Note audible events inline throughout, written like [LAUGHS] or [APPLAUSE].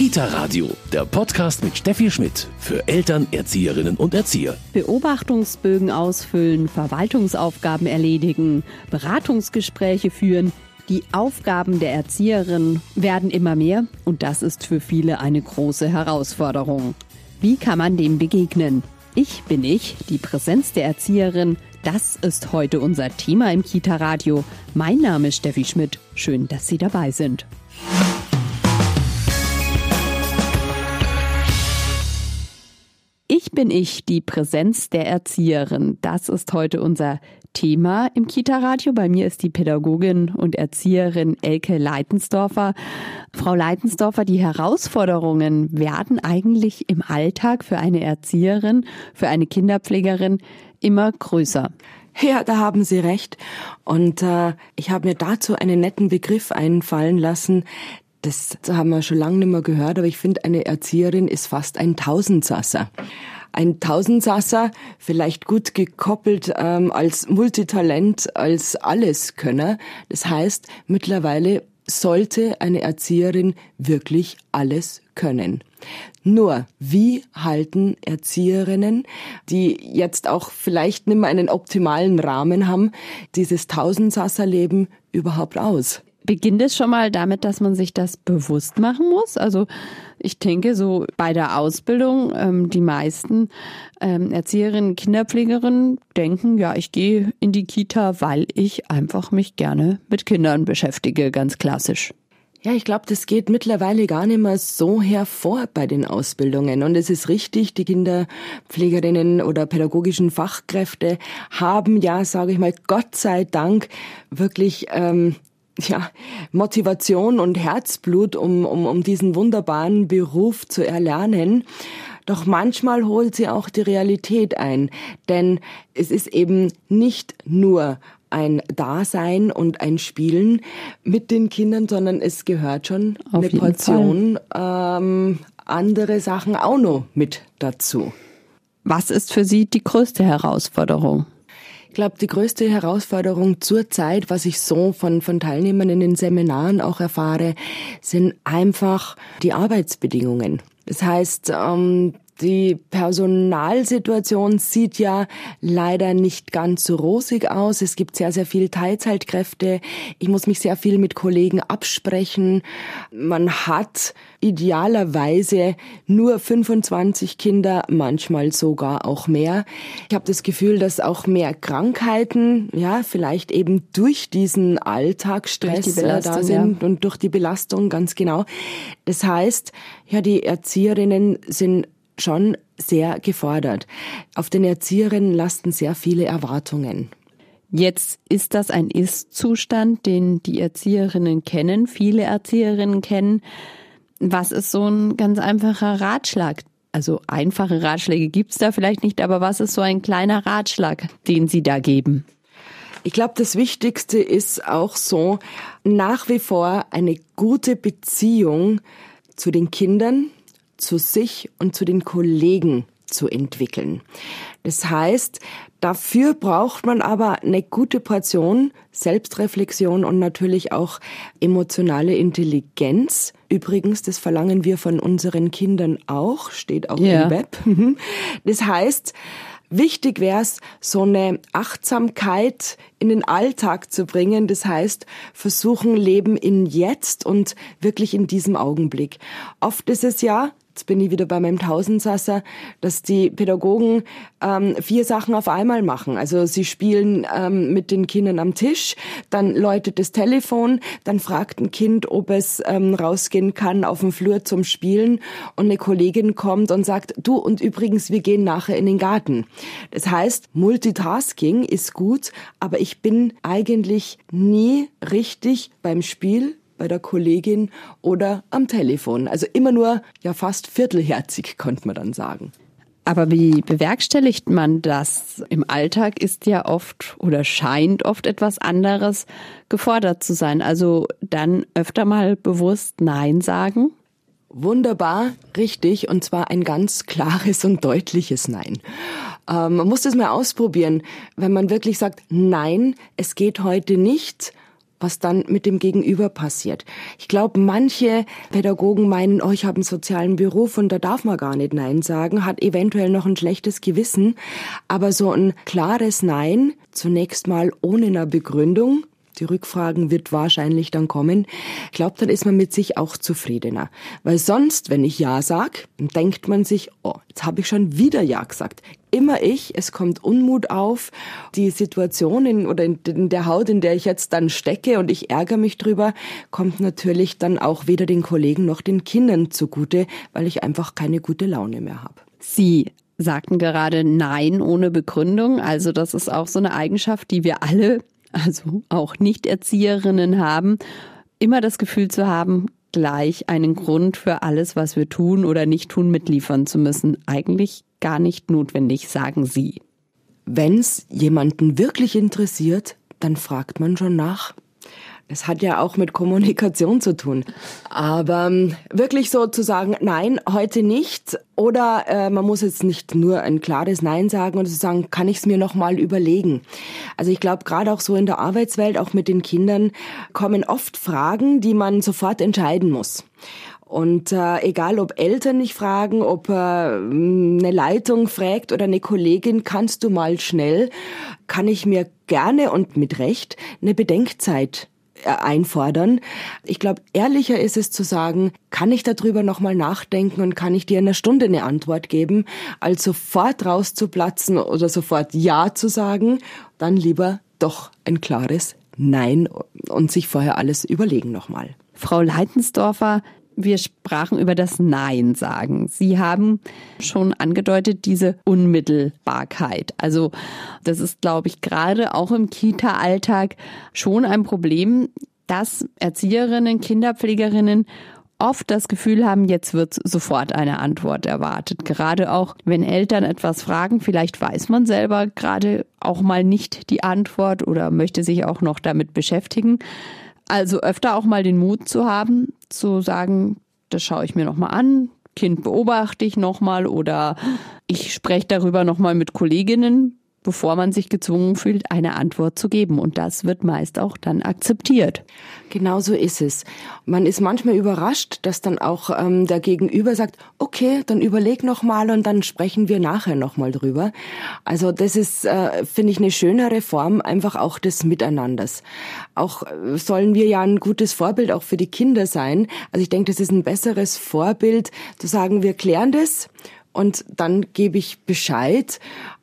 Kita Radio, der Podcast mit Steffi Schmidt für Eltern, Erzieherinnen und Erzieher. Beobachtungsbögen ausfüllen, Verwaltungsaufgaben erledigen, Beratungsgespräche führen. Die Aufgaben der Erzieherin werden immer mehr und das ist für viele eine große Herausforderung. Wie kann man dem begegnen? Ich bin ich, die Präsenz der Erzieherin. Das ist heute unser Thema im Kita Radio. Mein Name ist Steffi Schmidt. Schön, dass Sie dabei sind. Bin ich, die Präsenz der Erzieherin. Das ist heute unser Thema im Kita-Radio. Bei mir ist die Pädagogin und Erzieherin Elke Leitensdorfer. Frau Leitensdorfer, die Herausforderungen werden eigentlich im Alltag für eine Erzieherin, für eine Kinderpflegerin immer größer. Ja, da haben Sie recht. Und äh, ich habe mir dazu einen netten Begriff einfallen lassen, das haben wir schon lange nicht mehr gehört, aber ich finde, eine Erzieherin ist fast ein Tausendsasser. Ein Tausendsasser, vielleicht gut gekoppelt ähm, als Multitalent, als Alleskönner. Das heißt, mittlerweile sollte eine Erzieherin wirklich alles können. Nur, wie halten Erzieherinnen, die jetzt auch vielleicht nicht mehr einen optimalen Rahmen haben, dieses Tausendsasserleben überhaupt aus? Beginnt es schon mal damit, dass man sich das bewusst machen muss? Also ich denke, so bei der Ausbildung, ähm, die meisten ähm, Erzieherinnen, Kinderpflegerinnen denken, ja, ich gehe in die Kita, weil ich einfach mich gerne mit Kindern beschäftige, ganz klassisch. Ja, ich glaube, das geht mittlerweile gar nicht mehr so hervor bei den Ausbildungen. Und es ist richtig, die Kinderpflegerinnen oder pädagogischen Fachkräfte haben ja, sage ich mal, Gott sei Dank wirklich ähm, ja, Motivation und Herzblut, um, um, um diesen wunderbaren Beruf zu erlernen. Doch manchmal holt sie auch die Realität ein, denn es ist eben nicht nur ein Dasein und ein Spielen mit den Kindern, sondern es gehört schon Auf eine Portion ähm, andere Sachen auch noch mit dazu. Was ist für Sie die größte Herausforderung? Ich glaube, die größte Herausforderung zurzeit, was ich so von, von Teilnehmern in den Seminaren auch erfahre, sind einfach die Arbeitsbedingungen. Das heißt, ähm, die Personalsituation sieht ja leider nicht ganz so rosig aus. Es gibt sehr, sehr viel Teilzeitkräfte. Ich muss mich sehr viel mit Kollegen absprechen. Man hat idealerweise nur 25 Kinder, manchmal sogar auch mehr. Ich habe das Gefühl, dass auch mehr Krankheiten, ja, vielleicht eben durch diesen Alltagsstress die äh, da sind ja. und durch die Belastung ganz genau. Das heißt, ja, die Erzieherinnen sind schon sehr gefordert. Auf den Erzieherinnen lasten sehr viele Erwartungen. Jetzt ist das ein Ist-Zustand, den die Erzieherinnen kennen, viele Erzieherinnen kennen. Was ist so ein ganz einfacher Ratschlag? Also einfache Ratschläge gibt's da vielleicht nicht, aber was ist so ein kleiner Ratschlag, den Sie da geben? Ich glaube, das Wichtigste ist auch so, nach wie vor eine gute Beziehung zu den Kindern, zu sich und zu den Kollegen zu entwickeln. Das heißt, dafür braucht man aber eine gute Portion Selbstreflexion und natürlich auch emotionale Intelligenz. Übrigens, das verlangen wir von unseren Kindern auch, steht auch yeah. im Web. [LAUGHS] Das heißt, Wichtig wäre es, so eine Achtsamkeit in den Alltag zu bringen. Das heißt, versuchen, Leben in jetzt und wirklich in diesem Augenblick. Oft ist es ja, jetzt bin ich wieder bei meinem Tausendsasser, dass die Pädagogen ähm, vier Sachen auf einmal machen. Also sie spielen ähm, mit den Kindern am Tisch, dann läutet das Telefon, dann fragt ein Kind, ob es ähm, rausgehen kann auf den Flur zum Spielen und eine Kollegin kommt und sagt, du und übrigens, wir gehen nachher in den Garten. Das heißt, Multitasking ist gut, aber ich bin eigentlich nie richtig beim Spiel bei der Kollegin oder am Telefon. Also immer nur ja fast viertelherzig, könnte man dann sagen. Aber wie bewerkstelligt man das? Im Alltag ist ja oft oder scheint oft etwas anderes gefordert zu sein. Also dann öfter mal bewusst Nein sagen? Wunderbar, richtig, und zwar ein ganz klares und deutliches Nein. Ähm, man muss das mal ausprobieren. Wenn man wirklich sagt, nein, es geht heute nicht, was dann mit dem Gegenüber passiert. Ich glaube, manche Pädagogen meinen, oh, ich habe einen sozialen Beruf und da darf man gar nicht Nein sagen, hat eventuell noch ein schlechtes Gewissen, aber so ein klares Nein, zunächst mal ohne eine Begründung, die Rückfragen wird wahrscheinlich dann kommen. Ich glaube, dann ist man mit sich auch zufriedener. Weil sonst, wenn ich Ja sag, denkt man sich, oh, jetzt habe ich schon wieder Ja gesagt. Immer ich, es kommt Unmut auf, die Situation in, oder in, in der Haut, in der ich jetzt dann stecke und ich ärgere mich drüber, kommt natürlich dann auch weder den Kollegen noch den Kindern zugute, weil ich einfach keine gute Laune mehr habe. Sie sagten gerade Nein ohne Begründung. Also das ist auch so eine Eigenschaft, die wir alle also auch Nicht-Erzieherinnen haben, immer das Gefühl zu haben, gleich einen Grund für alles, was wir tun oder nicht tun, mitliefern zu müssen. Eigentlich gar nicht notwendig, sagen Sie. Wenn es jemanden wirklich interessiert, dann fragt man schon nach. Es hat ja auch mit Kommunikation zu tun. Aber ähm, wirklich so zu sagen, nein, heute nicht. Oder äh, man muss jetzt nicht nur ein klares Nein sagen und zu sagen, kann ich es mir nochmal überlegen. Also ich glaube, gerade auch so in der Arbeitswelt, auch mit den Kindern, kommen oft Fragen, die man sofort entscheiden muss. Und äh, egal, ob Eltern nicht fragen, ob äh, eine Leitung fragt oder eine Kollegin, kannst du mal schnell, kann ich mir gerne und mit Recht eine Bedenkzeit einfordern. Ich glaube, ehrlicher ist es zu sagen, kann ich darüber nochmal nachdenken und kann ich dir in einer Stunde eine Antwort geben, als sofort rauszuplatzen oder sofort Ja zu sagen, dann lieber doch ein klares Nein und sich vorher alles überlegen nochmal. Frau Leitensdorfer, wir sprachen über das Nein sagen. Sie haben schon angedeutet, diese Unmittelbarkeit. Also das ist, glaube ich, gerade auch im Kita-Alltag schon ein Problem, dass Erzieherinnen, Kinderpflegerinnen oft das Gefühl haben, jetzt wird sofort eine Antwort erwartet. Gerade auch, wenn Eltern etwas fragen, vielleicht weiß man selber gerade auch mal nicht die Antwort oder möchte sich auch noch damit beschäftigen. Also öfter auch mal den Mut zu haben, zu sagen, das schaue ich mir nochmal an, Kind beobachte ich nochmal oder ich spreche darüber nochmal mit Kolleginnen, bevor man sich gezwungen fühlt, eine Antwort zu geben. Und das wird meist auch dann akzeptiert. Genau so ist es. Man ist manchmal überrascht, dass dann auch ähm, der Gegenüber sagt, okay, dann überleg noch mal und dann sprechen wir nachher noch mal drüber. Also das ist, äh, finde ich, eine schönere Form einfach auch des Miteinanders. Auch äh, sollen wir ja ein gutes Vorbild auch für die Kinder sein. Also ich denke, das ist ein besseres Vorbild, zu sagen, wir klären das und dann gebe ich Bescheid,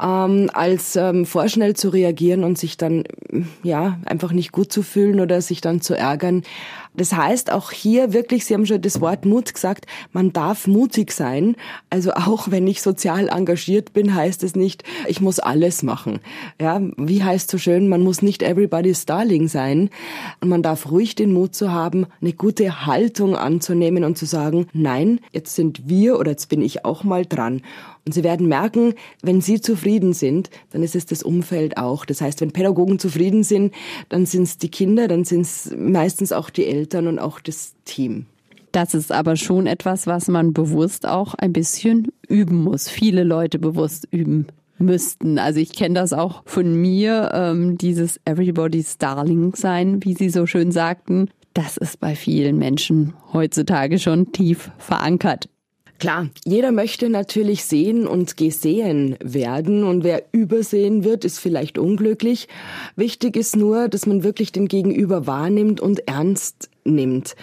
ähm, als ähm, vorschnell zu reagieren und sich dann ja einfach nicht gut zu fühlen oder sich dann zu ärgern. Das heißt auch hier wirklich, Sie haben schon das Wort Mut gesagt, man darf mutig sein. Also auch wenn ich sozial engagiert bin, heißt es nicht, ich muss alles machen. Ja, wie heißt so schön, man muss nicht everybody's darling sein. Und man darf ruhig den Mut zu haben, eine gute Haltung anzunehmen und zu sagen, nein, jetzt sind wir oder jetzt bin ich auch mal dran. Und Sie werden merken, wenn Sie zufrieden sind, dann ist es das Umfeld auch. Das heißt, wenn Pädagogen zufrieden sind, dann sind es die Kinder, dann sind es meistens auch die Eltern und auch das Team. Das ist aber schon etwas, was man bewusst auch ein bisschen üben muss. Viele Leute bewusst üben müssten. Also ich kenne das auch von mir, ähm, dieses Everybody's Darling sein, wie Sie so schön sagten. Das ist bei vielen Menschen heutzutage schon tief verankert. Klar, jeder möchte natürlich sehen und gesehen werden und wer übersehen wird, ist vielleicht unglücklich. Wichtig ist nur, dass man wirklich den Gegenüber wahrnimmt und ernst nimmt.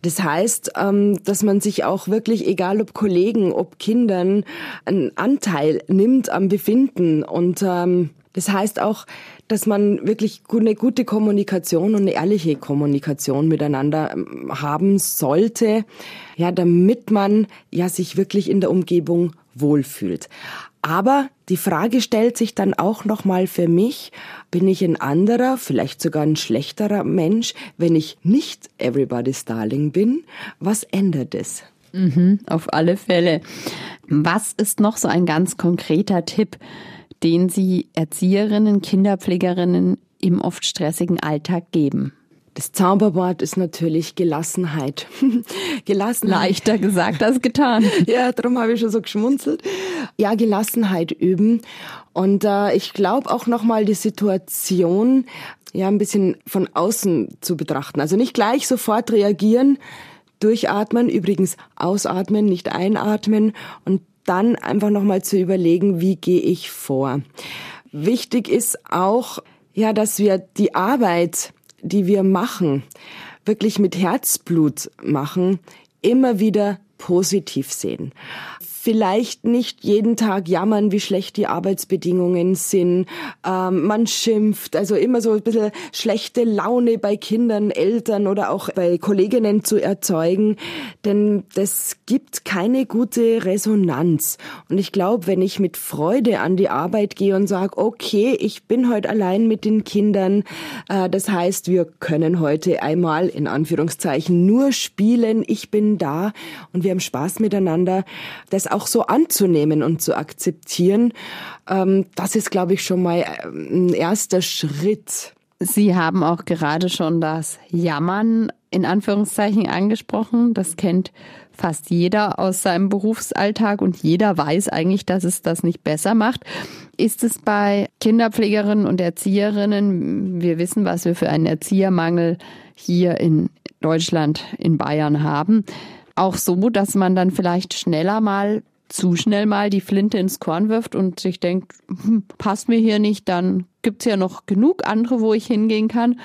Das heißt, ähm, dass man sich auch wirklich, egal ob Kollegen, ob Kindern, einen Anteil nimmt am Befinden. Und ähm, das heißt auch, dass man wirklich eine gute Kommunikation und eine ehrliche Kommunikation miteinander ähm, haben sollte, ja, damit man ja sich wirklich in der Umgebung wohlfühlt. Aber die Frage stellt sich dann auch nochmal für mich, bin ich ein anderer, vielleicht sogar ein schlechterer Mensch, wenn ich nicht Everybody's Darling bin? Was ändert es? Mhm, auf alle Fälle. Was ist noch so ein ganz konkreter Tipp, den Sie Erzieherinnen, Kinderpflegerinnen im oft stressigen Alltag geben? Das Zauberwort ist natürlich Gelassenheit. [LAUGHS] Gelassenheit. Leichter gesagt als getan. [LAUGHS] ja, darum habe ich schon so geschmunzelt. Ja, Gelassenheit üben. Und äh, ich glaube auch nochmal die Situation ja ein bisschen von außen zu betrachten. Also nicht gleich sofort reagieren, durchatmen, übrigens ausatmen, nicht einatmen und dann einfach nochmal zu überlegen, wie gehe ich vor. Wichtig ist auch, ja, dass wir die Arbeit, die wir machen, wirklich mit Herzblut machen, immer wieder positiv sehen vielleicht nicht jeden Tag jammern, wie schlecht die Arbeitsbedingungen sind. Ähm, man schimpft, also immer so ein bisschen schlechte Laune bei Kindern, Eltern oder auch bei Kolleginnen zu erzeugen, denn das gibt keine gute Resonanz. Und ich glaube, wenn ich mit Freude an die Arbeit gehe und sage, okay, ich bin heute allein mit den Kindern, äh, das heißt, wir können heute einmal in Anführungszeichen nur spielen, ich bin da und wir haben Spaß miteinander, das auch so anzunehmen und zu akzeptieren, ähm, das ist, glaube ich, schon mal äh, ein erster Schritt. Sie haben auch gerade schon das Jammern in Anführungszeichen angesprochen. Das kennt fast jeder aus seinem Berufsalltag und jeder weiß eigentlich, dass es das nicht besser macht. Ist es bei Kinderpflegerinnen und Erzieherinnen, wir wissen, was wir für einen Erziehermangel hier in Deutschland, in Bayern haben, auch so, dass man dann vielleicht schneller mal zu schnell mal die Flinte ins Korn wirft und sich denkt, hm, passt mir hier nicht, dann gibt's ja noch genug andere, wo ich hingehen kann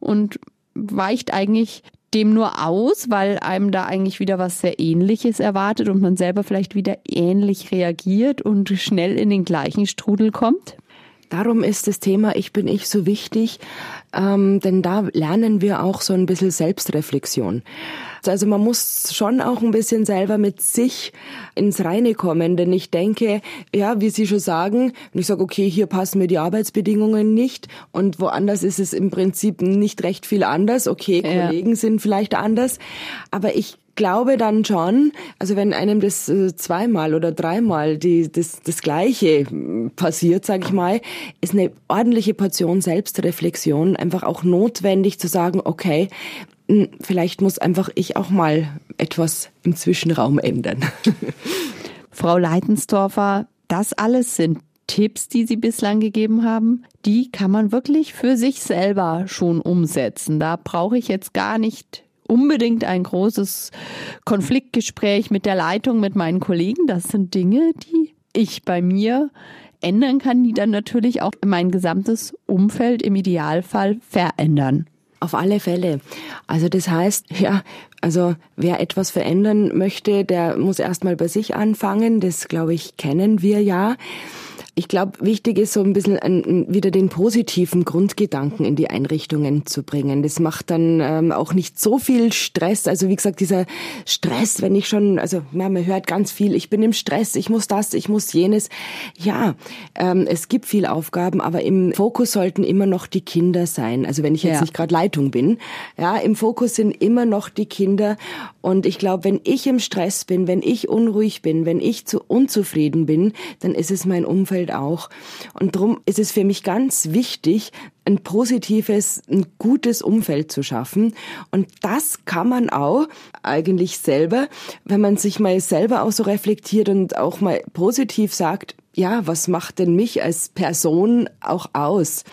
und weicht eigentlich dem nur aus, weil einem da eigentlich wieder was sehr Ähnliches erwartet und man selber vielleicht wieder ähnlich reagiert und schnell in den gleichen Strudel kommt? Darum ist das Thema Ich bin ich so wichtig, ähm, denn da lernen wir auch so ein bisschen Selbstreflexion. Also man muss schon auch ein bisschen selber mit sich ins Reine kommen, denn ich denke, ja, wie Sie schon sagen, wenn ich sage, okay, hier passen mir die Arbeitsbedingungen nicht und woanders ist es im Prinzip nicht recht viel anders. Okay, ja. Kollegen sind vielleicht anders, aber ich glaube dann schon, also wenn einem das äh, zweimal oder dreimal die, das, das Gleiche passiert, sage ich mal, ist eine ordentliche Portion Selbstreflexion einfach auch notwendig zu sagen, okay, hm, vielleicht muss einfach ich auch mal etwas im Zwischenraum ändern. [LAUGHS] Frau Leitensdorfer, das alles sind Tipps, die Sie bislang gegeben haben, die kann man wirklich für sich selber schon umsetzen. Da brauche ich jetzt gar nicht unbedingt ein großes Konfliktgespräch mit der Leitung, mit meinen Kollegen. Das sind Dinge, die ich bei mir ändern kann, die dann natürlich auch mein gesamtes Umfeld im Idealfall verändern. Auf alle Fälle. Also das heißt, ja, also wer etwas verändern möchte, der muss erstmal bei sich anfangen. Das, glaube ich, kennen wir ja ich glaube, wichtig ist so ein bisschen ein, wieder den positiven Grundgedanken in die Einrichtungen zu bringen. Das macht dann ähm, auch nicht so viel Stress. Also wie gesagt, dieser Stress, wenn ich schon, also ja, man hört ganz viel, ich bin im Stress, ich muss das, ich muss jenes. Ja, ähm, es gibt viel Aufgaben, aber im Fokus sollten immer noch die Kinder sein. Also wenn ich jetzt ja. nicht gerade Leitung bin, ja, im Fokus sind immer noch die Kinder. Und ich glaube, wenn ich im Stress bin, wenn ich unruhig bin, wenn ich zu unzufrieden bin, dann ist es mein Umfeld Umfeld auch. Und darum ist es für mich ganz wichtig, ein positives, ein gutes Umfeld zu schaffen. Und das kann man auch eigentlich selber, wenn man sich mal selber auch so reflektiert und auch mal positiv sagt, ja, was macht denn mich als Person auch aus?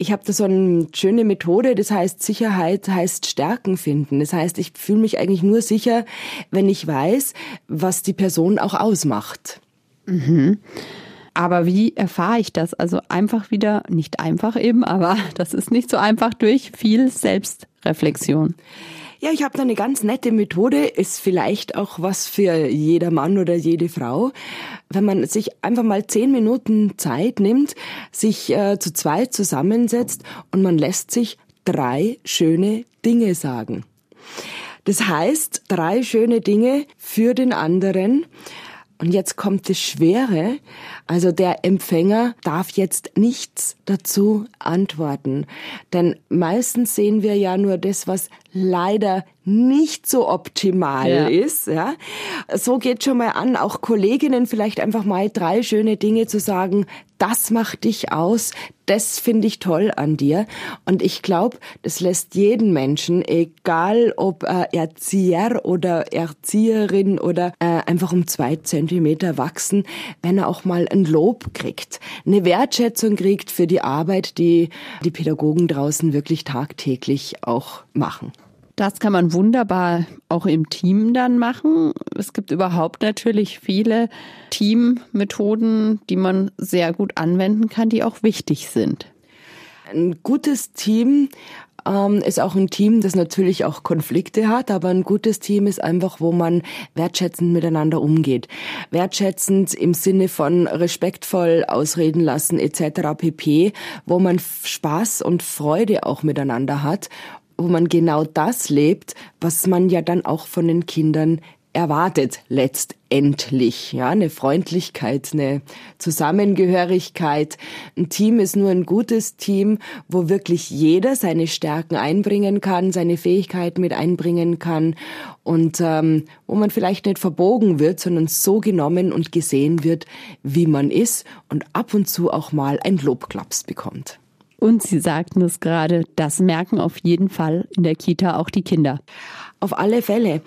Ich habe da so eine schöne Methode, das heißt Sicherheit heißt Stärken finden. Das heißt, ich fühle mich eigentlich nur sicher, wenn ich weiß, was die Person auch ausmacht. Mhm. Aber wie erfahre ich das? Also einfach wieder, nicht einfach eben, aber [LAUGHS] das ist nicht so einfach durch viel Selbstreflexion. Ja, ich habe da eine ganz nette Methode, ist vielleicht auch was für jeder Mann oder jede Frau. Wenn man sich einfach mal zehn Minuten Zeit nimmt, sich äh, zu zweit zusammensetzt und man lässt sich drei schöne Dinge sagen. Das heißt, drei schöne Dinge für den anderen. Und jetzt kommt das Schwere. Also der Empfänger darf jetzt nichts dazu antworten. Denn meistens sehen wir ja nur das, was leider nicht so optimal Ja. ist. Ja. So geht schon mal an, auch Kolleginnen vielleicht einfach mal drei schöne Dinge zu sagen, das macht dich aus, das finde ich toll an dir. Und ich glaube, das lässt jeden Menschen, egal ob äh, Erzieher oder Erzieherin oder äh, einfach um zwei Zentimeter wachsen, wenn er auch mal ein Lob kriegt, eine Wertschätzung kriegt für die Arbeit, die die Pädagogen draußen wirklich tagtäglich auch machen. Das kann man wunderbar auch im Team dann machen. Es gibt überhaupt natürlich viele Teammethoden, die man sehr gut anwenden kann, die auch wichtig sind. Ein gutes Team ähm, ist auch ein Team, das natürlich auch Konflikte hat, aber ein gutes Team ist einfach, wo man wertschätzend miteinander umgeht. Wertschätzend im Sinne von respektvoll ausreden lassen etc. pp, wo man Spaß und Freude auch miteinander hat, wo man genau das lebt, was man ja dann auch von den Kindern erwartet letztendlich. Ja, eine Freundlichkeit, eine Zusammengehörigkeit. Ein Team ist nur ein gutes Team, wo wirklich jeder seine Stärken einbringen kann, seine Fähigkeiten mit einbringen kann und ähm, wo man vielleicht nicht verbogen wird, sondern so genommen und gesehen wird, wie man ist und ab und zu auch mal ein Lobklaps bekommt. Und Sie sagten es gerade, das merken auf jeden Fall in der Kita auch die Kinder. Auf alle Fälle.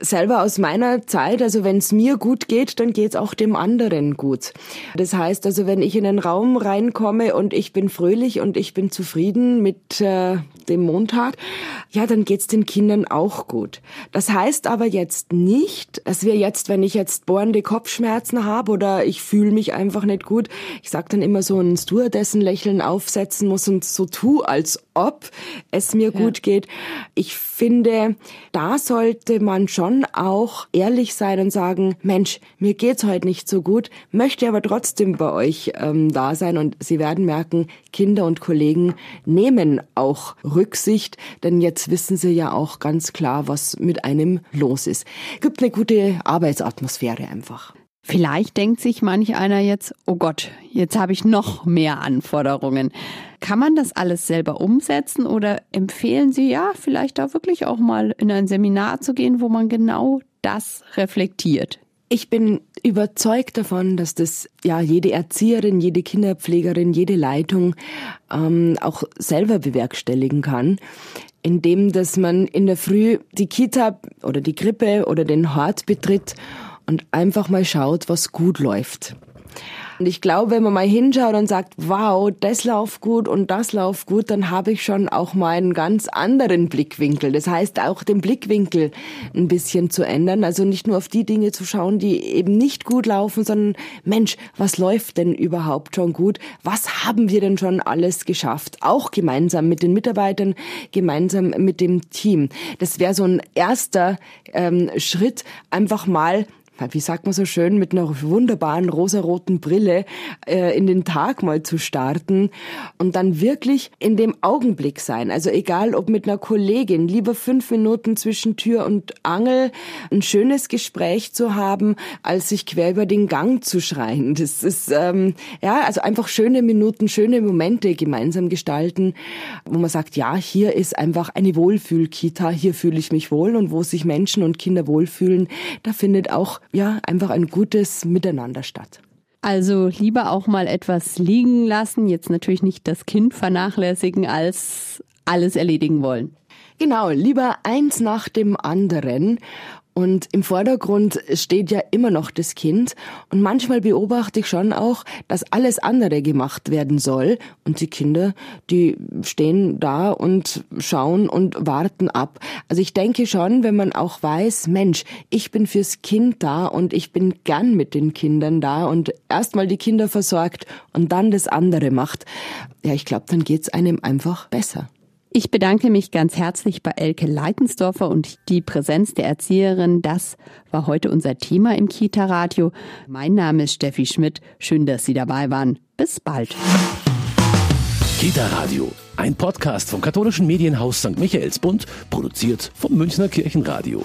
Selber aus meiner Zeit, also wenn es mir gut geht, dann geht's auch dem anderen gut. Das heißt also, wenn ich in einen Raum reinkomme und ich bin fröhlich und ich bin zufrieden mit äh, dem Montag, ja, dann geht's den Kindern auch gut. Das heißt aber jetzt nicht, dass wir jetzt, wenn ich jetzt bohrende Kopfschmerzen habe oder ich fühle mich einfach nicht gut, ich sag dann immer so ein Stewardessen-Lächeln aufsetzen muss und so tu, als ob es mir gut geht. Ich finde, da sollte man schon auch ehrlich sein und sagen, Mensch, mir geht's heute nicht so gut, möchte aber trotzdem bei euch ähm, da sein und Sie werden merken, Kinder und Kollegen nehmen auch Rücksicht, denn jetzt wissen sie ja auch ganz klar, was mit einem los ist. Gibt eine gute Arbeitsatmosphäre einfach. Vielleicht denkt sich manch einer jetzt, oh Gott, jetzt habe ich noch mehr Anforderungen. Kann man das alles selber umsetzen oder empfehlen Sie ja, vielleicht da wirklich auch mal in ein Seminar zu gehen, wo man genau das reflektiert? Ich bin überzeugt davon, dass das ja jede Erzieherin, jede Kinderpflegerin, jede Leitung ähm, auch selber bewerkstelligen kann, indem dass man in der Früh die Kita oder die Krippe oder den Hort betritt und einfach mal schaut, was gut läuft. Und ich glaube, wenn man mal hinschaut und sagt, wow, das läuft gut und das läuft gut, dann habe ich schon auch mal einen ganz anderen Blickwinkel. Das heißt, auch den Blickwinkel ein bisschen zu ändern. Also nicht nur auf die Dinge zu schauen, die eben nicht gut laufen, sondern Mensch, was läuft denn überhaupt schon gut? Was haben wir denn schon alles geschafft? Auch gemeinsam mit den Mitarbeitern, gemeinsam mit dem Team. Das wäre so ein erster ähm, Schritt, einfach mal wie sagt man so schön, mit einer wunderbaren rosaroten Brille äh, in den Tag mal zu starten und dann wirklich in dem Augenblick sein. Also egal, ob mit einer Kollegin, lieber fünf Minuten zwischen Tür und Angel ein schönes Gespräch zu haben, als sich quer über den Gang zu schreien. Das ist, ähm, ja, also einfach schöne Minuten, schöne Momente gemeinsam gestalten, wo man sagt, ja, hier ist einfach eine Wohlfühl-Kita, hier fühle ich mich wohl und wo sich Menschen und Kinder wohlfühlen, da findet auch ja, einfach ein gutes Miteinander statt. Also lieber auch mal etwas liegen lassen, jetzt natürlich nicht das Kind vernachlässigen, als alles erledigen wollen. Genau, lieber eins nach dem anderen. Und im Vordergrund steht ja immer noch das Kind. Und manchmal beobachte ich schon auch, dass alles andere gemacht werden soll. Und die Kinder, die stehen da und schauen und warten ab. Also ich denke schon, wenn man auch weiß, Mensch, ich bin fürs Kind da und ich bin gern mit den Kindern da und erstmal die Kinder versorgt und dann das andere macht. Ja, ich glaube, dann geht's einem einfach besser. Ich bedanke mich ganz herzlich bei Elke Leitensdorfer und die Präsenz der Erzieherin. Das war heute unser Thema im Kita-Radio. Mein Name ist Steffi Schmidt. Schön, dass Sie dabei waren. Bis bald. Kita Radio, ein Podcast vom katholischen Medienhaus St. Michaelsbund, produziert vom Münchner Kirchenradio.